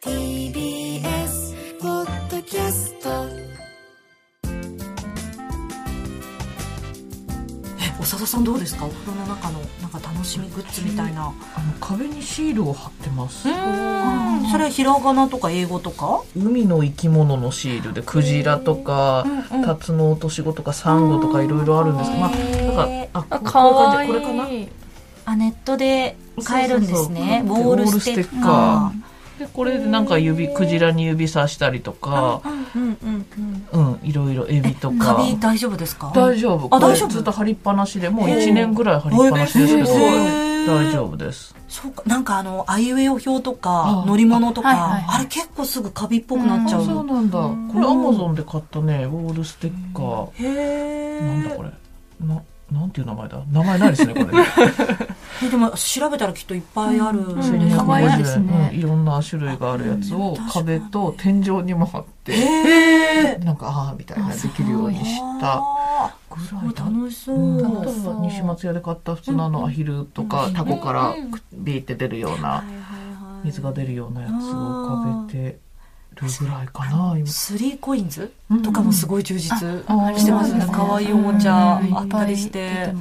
TBS ポッドキャストえ長田さんどうですか？お風呂の中のなんか楽しみグッズみたいな、あの壁にシールを貼ってます。うん。それひらがなとか英語とか？海の生き物のシールでクジラとか、うんうんタツノオトシゴとかサンゴとかいろいろあるんですけど、まあなんかあかわいい。こういう感じこれかな？あネットで買えるんですね。そうそうそう。ウォー。ルステッカでこれでなんか指クジラに指さしたりとかー、うんうんうんうん。いろいろエビとか。カビ大丈夫ですか？大丈夫。あ大丈夫？ずっと貼りっぱなしでもう1年ぐらい貼りっぱなしですけど大丈夫です。そうか。なんかあのあいうえお表とかあ乗り物とかはいはいはい。あれ結構すぐカビっぽくなっちゃう。そうなんだ。これアマゾンで買ったねウォールステッカー。へえ。なんだこれ。ななんていう名前だ？名前ないですねこれねえでも調べたらきっといっぱいあるん。ですうん。ね。うんいろんな種類があるやつを壁と天井にも貼ってへえなんかああみたいなできるようにしたぐらいだ楽しそう、うん。あとは西松屋で買った普通のあのアヒルとかタコからビーって出るような水が出るようなやつを壁てるぐらいかな今。スリーコインズうんとかもすごい充実あしてますね。可愛いおもちゃうんあったりして。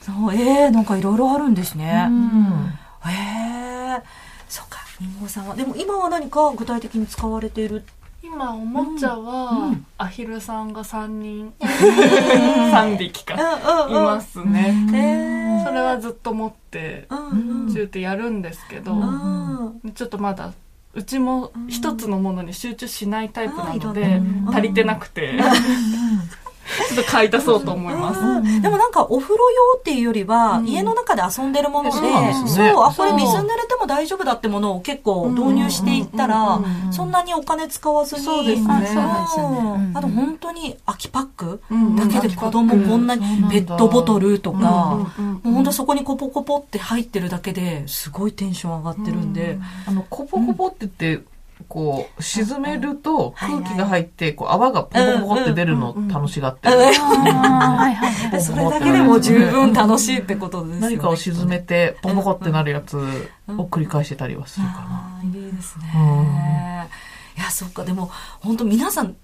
そうえー、なんかいろいろあるんですね、うん。へえそうかりんごさんは。でも今は何か具体的に使われている？今おもちゃは、うん。アヒルさんが三人、三匹か、いますね。それはずっと持って、うんうん。中ってやるんですけど、うん。ちょっとまだ、うちも一つのものに集中しないタイプなので、足りてなくて、ちょっと買い足そうと思います。うんでもなんかお風呂用っていうよりは、うん家の中で遊んでるもので、そうあ、これ水濡れても大丈夫だってものを結構導入していったら、そんなにお金使わずに、そうですね。あそうですよね。うんあと本当に空きパックうんだけで子供こんなにうんペットボトルとか、もう本当そこにコポコポって入ってるだけですごいテンション上がってるんで、あのコポコポって言ってこう沈めるとうん空気が入ってこう泡がポコポコって出るのを楽しがってる。それだけでも十分楽しいってことですよね。何かを沈めてポコポコってなるやつを繰り返してたりはするかな。いいですね。いや、そっか、でも、本当皆さん、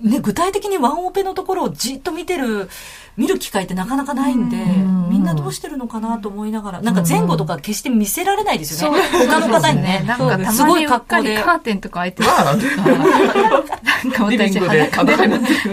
ね、具体的にワンオペのところをじっと見てる、見る機会ってなかなかないんで、んみんなどうしてるのかなと思いながら、なんか前後とか決して見せられないですよね。他の方にね。なんかたすごい格好で。りカーテンとか開いてるまあなんか私裸で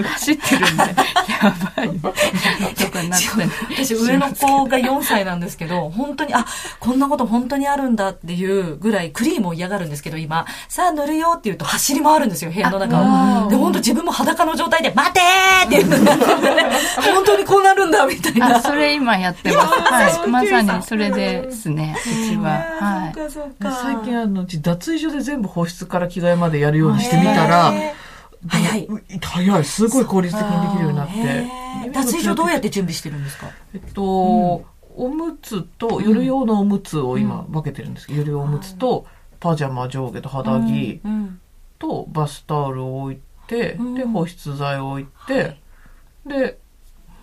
走ってるんで、やばい。とかになって私上の子が4歳なんですけど、本当に、あ、こんなこと本当にあるんだっていうぐらいクリームを嫌がるんですけど、今、さあ塗るよって言うと走り回るんですよ、部屋の中を。で、本当自分も裸の状態で、待てーって言うの 本当にこうなるんだ、みたいな。あ、それ今やってます。はい。まさにそれですね、うちは。はい。最近あのうち脱衣所で全部保湿から着替えまでやるようにしてみたら、早い。う早いすごい効率的にできるようになって脱衣所どうやって準備してるんですか？えっと、おむつと夜用のおむつを今分けてるんですけど、夜用おむつとパジャマ上下と肌着うん。とバスタオルを置いて、うんで保湿剤を置いて、で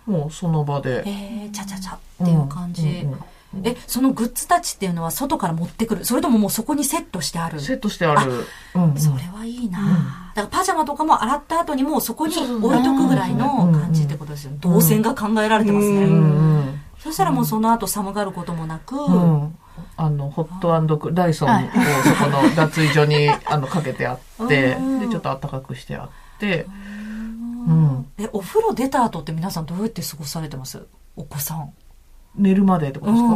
もうその場で。えー、ちゃちゃちゃっていう感じ。うんうんえ、そのグッズたちっていうのは外から持ってくる。それとももうそこにセットしてある。セットしてある。うんうん。それはいいな、だからパジャマとかも洗った後にもうそこに置いとくぐらいの感じってことですよね。動線が考えられてますね。うんうんそしたらもうその後寒がることもなく、うん。あのホットクダイソンをそこの脱衣所にあのかけてあって。うんでちょっと暖かくしてあって。うんえ、お風呂出た後って皆さんどうやって過ごされてます？お子さん。寝るまでってことですか、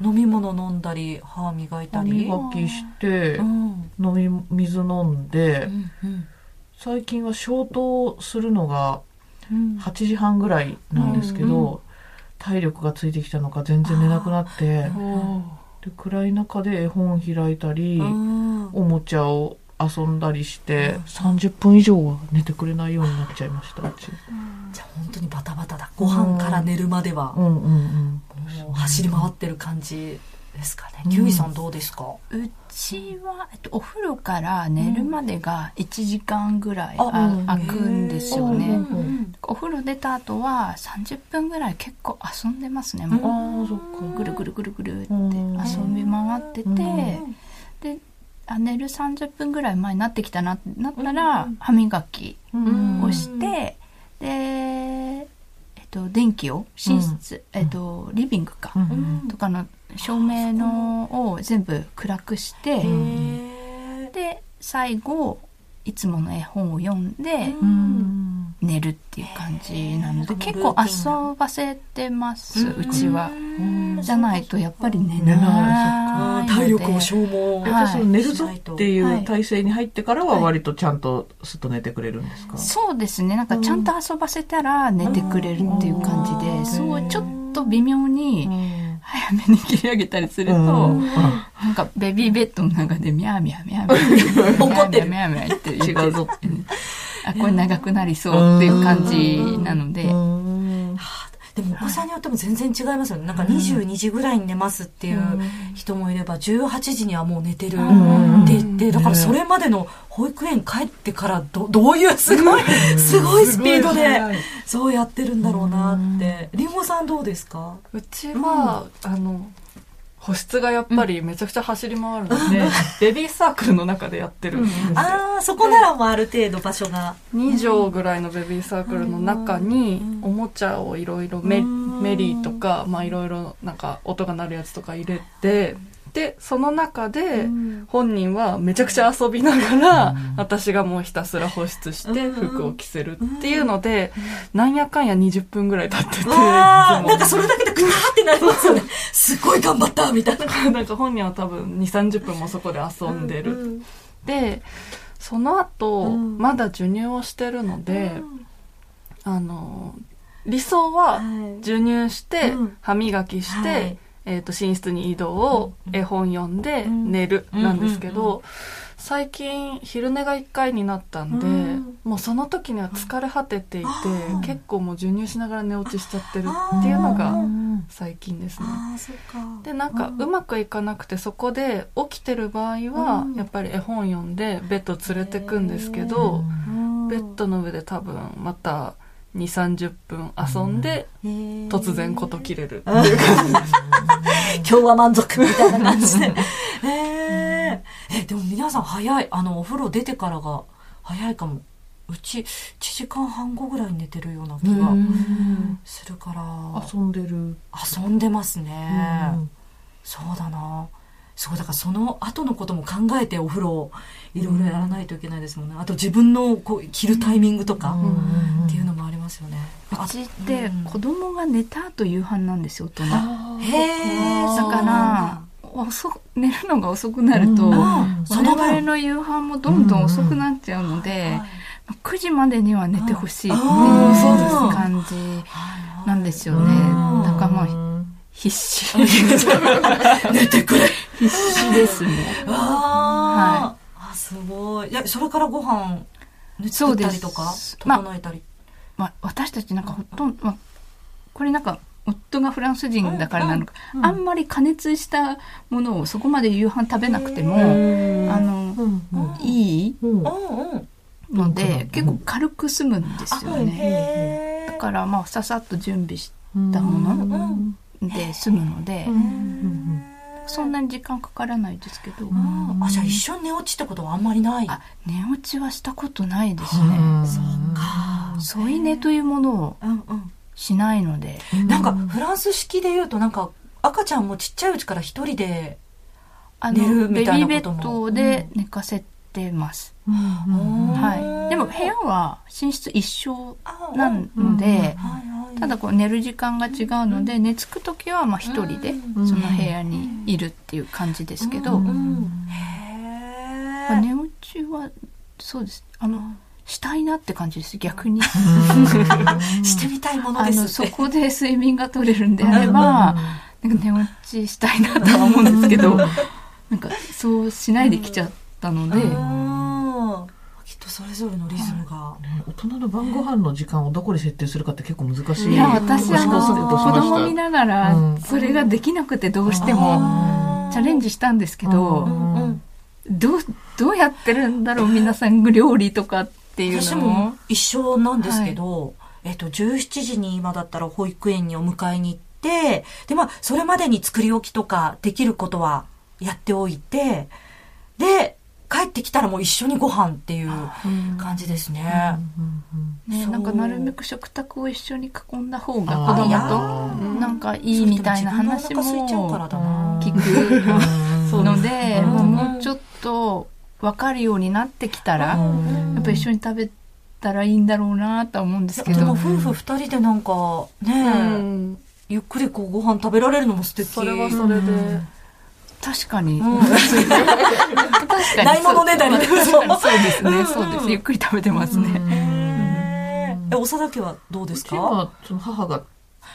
うん。飲み物飲んだり、歯磨いた歯り。磨きしてうん。飲み水飲んで最近は消灯するのがうん。8時半ぐらいなんですけど、体力がついてきたのか全然寝なくなってで暗い中で絵本開いたり、うん。おもちゃを遊んだりして30分以上は寝てくれないようになっちゃいましたうち。じゃあ本当にバタバタだ。ご飯から寝るまでは、うん。うんうんもう走り回ってる感じですかね。キュウイさんどうですか、うちは、えっと、お風呂から寝るまでが1時間ぐらい、ああうん空くんですよね。うんお風呂出た後は30分ぐらい結構遊んでますね。あもう。あそっか。ぐるぐるぐるぐるってうん。遊び回ってて、うん。であ寝る30分ぐらい前になってきたなってなったら、歯磨きをして、で、えっと、電気を寝室、えっと、リビングか、うん。とかの照明のを全部暗くして、へで最後いつもの絵本を読んでうん寝るっていう感じなので結構遊ばせてますうちは。ーじゃないとやっぱり寝寝ない。体力を消耗。じゃあその寝るぞっていはい。う体勢に入ってからは割とちゃんとすっと寝てくれるんですか、そうですね。なんかちゃんと遊ばせたら寝てくれるっていう感じで、そうちょっと微妙に早めに切り上げたりすると、うん。なんかベビーベッドの中でミャーミャーミャーミャー 怒ってる。ミャーミャーミャーって言って違う。ぞあこれ長くなりそうっていう感じなので、うん。でもお子さんによっても全然違いますよね。なんか22時ぐらいに寝ますっていう人もいれば、18時にはもう寝てる。って言って、だからそれまでの保育園帰ってからどどういうすごい、すごいスピードで、そうやってるんだろうなって。りん。ごさんどうですか？うちは、あの保湿がやっぱりめちゃくちゃ走り回るので、ベビーサークルの中でやってるんですよ、ああ、そこならもうある程度場所が。2畳ぐらいのベビーサークルの中におもちゃをいろいろメメリーとかまあいろいろなんか音が鳴るやつとか入れてでその中で本人はめちゃくちゃ遊びながら私がもうひたすら保湿して服を着せるっていうのでなんやかんや20分ぐらい経っててなんかそれだけでクターってなりますよね。すごい頑張ったみたいな。なんか本人は多分2 3 0分もそこで遊んでる。でその後、うん。まだ授乳をしてるので、あの理想は授乳して、うん。歯磨きして、はいえー、と寝室に移動を絵本読んでん。寝るうん。なんですけど、最近昼寝が1回になったんで、うん。もうその時には疲れ果てていて、うん結構もう授乳しながら寝落ちしちゃってるっていうのがうん最近ですね。でなんかうまくいかなくてそこで起きてる場合はうん。やっぱり絵本読んでベッド連れてくんですけどベッドの上で多分また2 3 0分遊んで突然事切れるっていう感じです今日は満足みたいな感じで。えでも皆さん早い。あの、お風呂出てからが早いかも。うち、1時間半後ぐらいに寝てるような気がするから、遊んでる、遊んでますね。そうだな。そう、だからその後のことも考えてお風呂をいろいろやらないといけないですもんね。あと自分のこう着るタイミングとかっていうのもありますよね。うちってうん子供が寝た後夕飯なんですよ大人。だから遅く寝るのが遅くなると、うん我その分々の夕飯もどんどん遅くなっちゃうので、9時までには寝てほしいっていうあーそうですか感じなんですよね。うんだからまあ必死。寝てくれ。必死ですね。あ。ー、あすごい。いやそれからご飯ね作ったりとか？整えたり、まあ、私たちなんかほとんど、まあ、これなんか夫がフランス人だからなのか、うんあんまり加熱したものをそこまで夕飯食べなくても、あの、いいので、うん結構軽く済むんですよね。へだからまあささっと準備しだもの。うんで済むので、んそんなに時間かからないですけど、ああじゃあ一緒に寝落ちってことはあんまりない。あ寝落ちはしたことないですね。か。添い寝というものをうんうんしないので、なんかフランス式で言うとなんか赤ちゃんもちっちゃいうちから一人であ寝るみたいビーベなことも。ッドで寝かせてます。うんはい。でも部屋は寝室一緒あなので、はいはいただこう寝る時間が違うので、寝つく時はまあ一人でうん。その部屋にいるっていう感じですけど、寝落ちはそうです。あのしたいなって感じです。逆に。してみたいものですそこで睡眠が取れるんであれば、なんか寝落ちしたいなとは思うんですけど、なんかそうしないで来ちゃったので、ぞれのリズムが。ね大人の晩ご飯の時間をどこで設定するかって結構難しい。いや私は試行錯誤し子供見ながらうん。それができなくてどうしてもチャレンジしたんですけど、どうどうやってるんだろう皆さん料理とかっていうの。私もも。一緒なんですけど、えっと、17時に今だったら保育園にお迎えに行って、で、まあ、それまでに作り置きとかできることはやっておいて、で、帰ってきたらもう一緒にご飯っていう感じですね。ね、なんかなるべく食卓を一緒に囲んだ方が子いや供となんかいいみたいな話も。聞くので、うん。もうもうちょっと分かるようになってきたら、やっぱ一緒に食べたらいいんだろうなとは思うんですけど。でも夫婦二人でなんかね、うん。ゆっくりこうご飯食べられるのも素敵。それはそれで、確かに。うん。確かに。ないものねだりそうですね。うんそうです。ゆっくり食べてますね。え、おさだけはどうでうすか？ちはその母が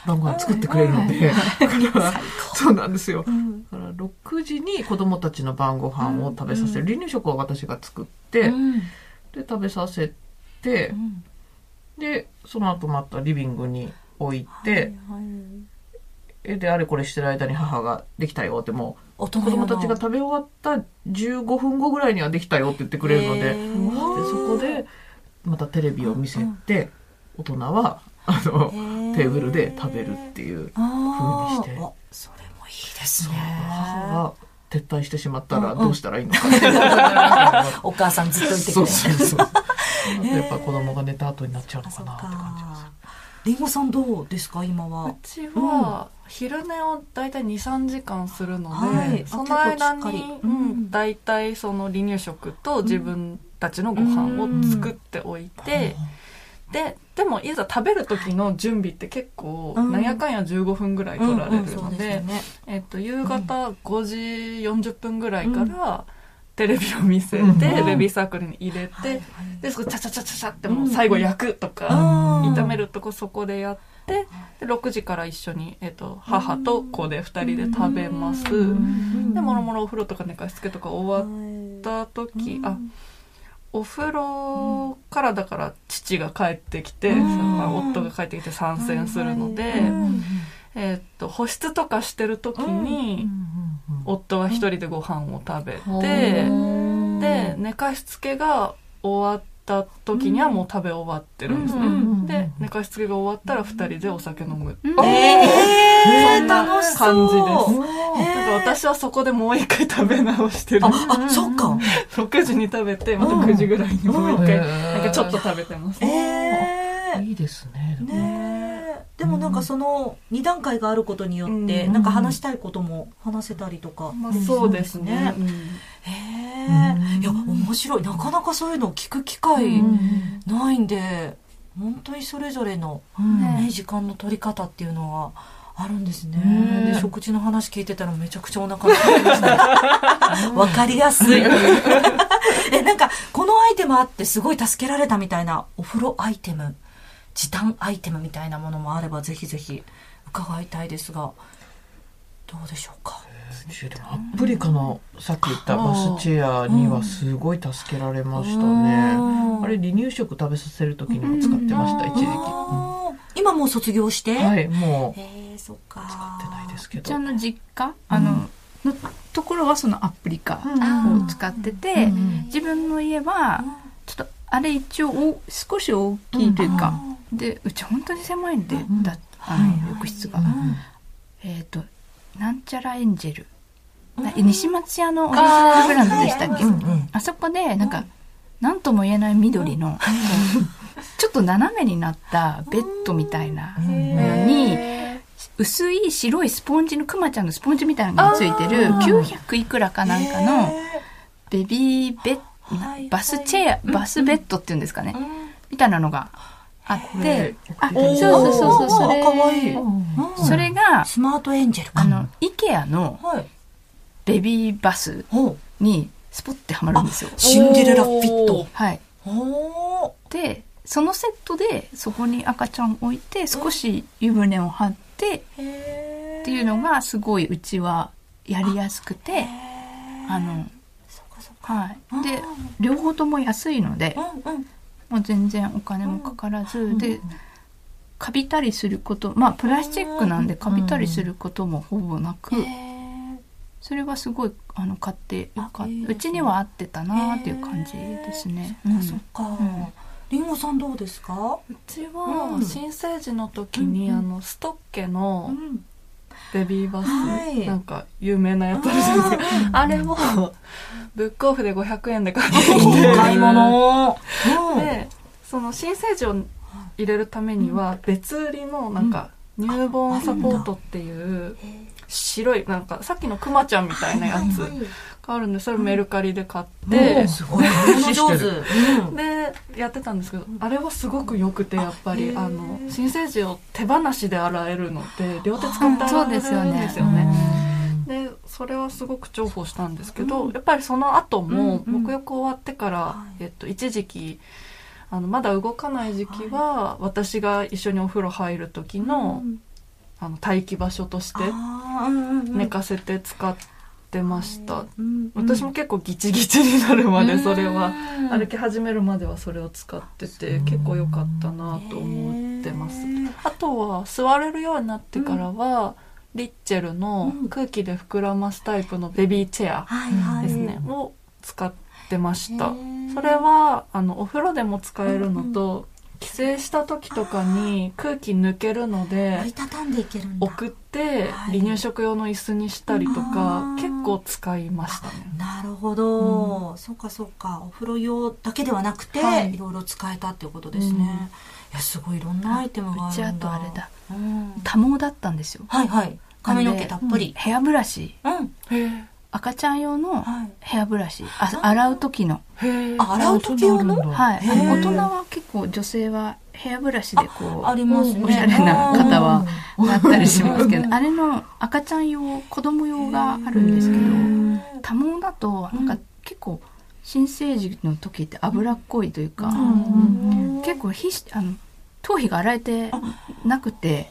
晩ご飯作ってくれるので、だからそうなんですよ。だから6時に子供たちの晩ご飯を食べさせる。離乳食を私が作って、うん。で食べさせてう、ん。でその後またリビングに置いて、えであれこれしてる間に母ができたよっても大う子供たちが食べ終わった15分後ぐらいにはできたよって言ってくれるので、でそこでまたテレビを見せて、大人はあのテーブルで食べるっていうあー風にして。あそれもいいですね。母が撤退してしまったらうんどうしたらいいのか。っ てお母さんずっといてくそうれそうそう。やっぱ子供が寝た後になっちゃうのかなって感じですりんごさんどうですか今は？うちは昼寝を大体23時間するので、はい。その間にうんうん。大体その離乳食と自分たちのご飯を作っておいて、ででもいざ食べる時の準備って結構うんなんやかんや15分ぐらい取られるので夕方5時40分ぐらいからテレビを見せて、うんベビーサークルに入れて、でそこチャチャチャチャチャってもう最後焼くとか、うん炒めるとこそこでやってで6時から一緒に、えっと、母と子で2人で食べます、でもろもろお風呂とか寝かしつけとか終わった時、あお風呂からだから父が帰ってきて、夫が帰ってきて参戦するので、えっと保湿とかしてる時に、夫は一人でご飯を食べて、で寝かしつけが終わった時にはもう食べ終わってるんですね、うんで寝かしつけが終わったら二人でお酒飲む、うん。えー、そんな楽し感じですなんか私はそこでもう一回食べ直してる。あ、あ、そっか。6時に食べてまた9時ぐらいにもう一回うん。なんかちょっと食べてます、えー。いいですねでもね。えでもなんかその2段階があることによって、うん。なんか話したいことも話せたりとか、まあ、そうですね、うん。へえいや面白い。なかなかそういうのを聞く機会ないんで本当にそれぞれの、ね、時間の取り方っていうのはあるんですね、ね。で食事の話聞いてたらめちゃくちゃお腹に空きました。ね わかりやすい。えなんかこのアイテムあってすごい助けられたみたいなお風呂アイテム時短アイテムみたいなものもあればぜひぜひ伺いたいですがどうでしょうか？でもアプリカのさっき言ったバスチェアにはすごい助けられましたね、うん。あれ離乳食食べさせる時にも使ってました、一時期、あー。今もう卒業して、うんはいもう。へえそっか。使ってないですけど。うちの実家あの、のところはそのアプリカうん。を使ってて、うん。自分の家はちょっとあれ一応お少し大きいというか、でうち本当に狭いんで、んだあの浴室が、うんえっ、となんちゃらエンジェル、な西松屋のオリジナルブランドでしたっけ、あそこでなんか、なんとも言えない緑の、ちょっと斜めになったベッドみたいなのに、薄い白いスポンジのクマちゃんのスポンジみたいなのがついてる900いくらかなんかのベビーベッはいバスチェアバスベッドっていうんですかね、みたいなのがあって、そうそうそうそうそれ。かわいい。それがスマートエンジェルか。あの IKEA のはい。ベビーバスにスポッてはまるんですよ。シンデレラフィット。はい。ほでそのセットでそこに赤ちゃん置いて少し湯船を張ってっていうのがすごいうちはやりやすくてあのはい。で両方とも安いのでうんうんもう全然お金もかからずでカビたりすることまあプラスチックなんでカビたりすることもほぼなくそれはすごいあの買ってよかうちには合ってたなっていう感じですね。うん。そっか。ん。りんごさんどうですか？うちうはん。新生児の時に、うんあのストッケのんベビーバス、はい。なんか有名なやつあるじゃないですか。あれをブックオフで500円で買っていい買い物。うん。でその新生児を入れるためには別売りのなんか乳房サポートっていう白いなんかさっきのクマちゃんみたいなやつがあるんでそれメルカリで買って。すごい。上手。うん。でやってたんですけどあれはすごく良くてやっぱりあの新生児を手放しで洗えるので両手使って洗えるんですよね。でそれはすごく重宝したんですけど、やっぱりその後も沐浴終わってから、えっと、一時期あのまだ動かない時期は、私が一緒にお風呂入る時の,、あの待機場所として寝かせて使ってました、うん私も結構ギチギチになるまでそれは、うん。歩き始めるまではそれを使ってて結構良かったなと思ってます。あとは座れるようになってからは、リッチェルの空気で膨らますタイプのベビーチェア。ですね、を使ってました。それはあのお風呂でも使えるのと、帰省した時とかに空気抜けるので折りたたんでいけるんだ。送ってはい。離乳食用の椅子にしたりとか、うん結構使いましたね。なるほど、そうかそうか。お風呂用だけではなくて、はい。い、ろいろ使えたっていうことですね、うん。いやすごいいろんなアイテムがあうちあるんだとあれだ。うん、多毛だったんですよ。はいはい。髪の毛たっぷり。ヘアブラシ。うん、赤ちゃん用のはい。ヘアブラシ。あ洗う時の。あ洗う時用の？はい。大人は結構女性はヘアブラシでこうありますね。おしゃれな方はうんなったりしますけどあれの赤ちゃん用子供用があるんですけど多毛だとなんか結構新生児の時って脂っこいというか、うん。結構皮脂あの頭皮が洗えてなくて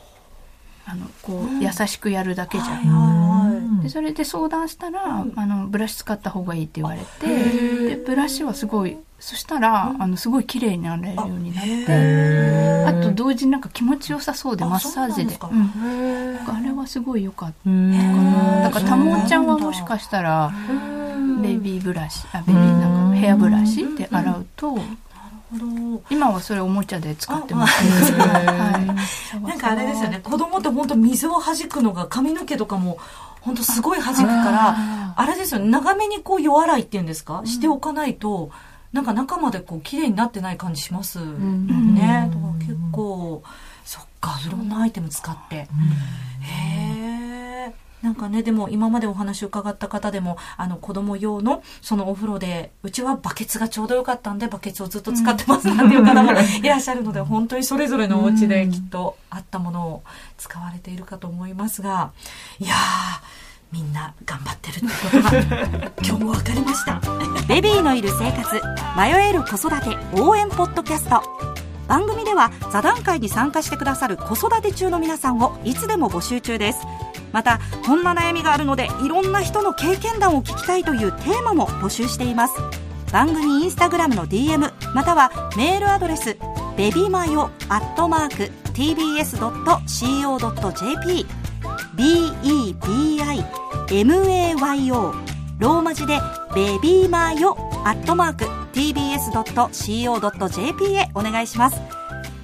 あのこう優しくやるだけじゃん、でそれで相談したら、あのブラシ使った方がいいって言われてでブラシはすごいそしたら、あのすごい綺麗になれるようになってあと同時になんか気持ちよさそうであマッサージで。あれはすごい良かった。へかー。なだからたもちゃんはもしかしたらベビーブラシあベビーなんかヘアブラシで洗うと今はそれおもちゃで使ってます。けど、はい、なんかあれですよね。子供って本当水を弾くのが髪の毛とかも本当すごい弾くからあれですよね。長めにこう夜洗いっていうんですか、しておかないとなんか中までこう綺麗になってない感じします、ん。ね。だから結構そっかいろんなアイテム使って、へえなんかねでも今までお話を伺った方でもあの子供用のそのお風呂でうちはバケツがちょうどよかったんでバケツをずっと使ってますなんていう方も いらっしゃるので本当にそれぞれのお家できっとあったものを使われているかと思いますがいやーみんな頑張ってるってことが 今日も分かりました。ベビーのいる生活迷える子育て応援ポッドキャスト。番組では座談会に参加してくださる子育て中の皆さんをいつでも募集中です。またこんな悩みがあるのでいろんな人の経験談を聞きたいというテーマも募集しています。番組インスタグラムの DM またはメールアドレスベビマヨアットマーク tbs.co.jp bebimayo ローマ字でベビーマヨアットマーク tbs.co.jp へお願いします。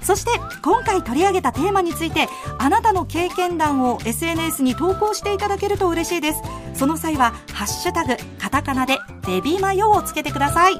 そして今回取り上げたテーマについてあなたの経験談を SNS に投稿していただけると嬉しいです。その際は「ハッシュタグカタカナ」で「ベビーマヨ」をつけてください。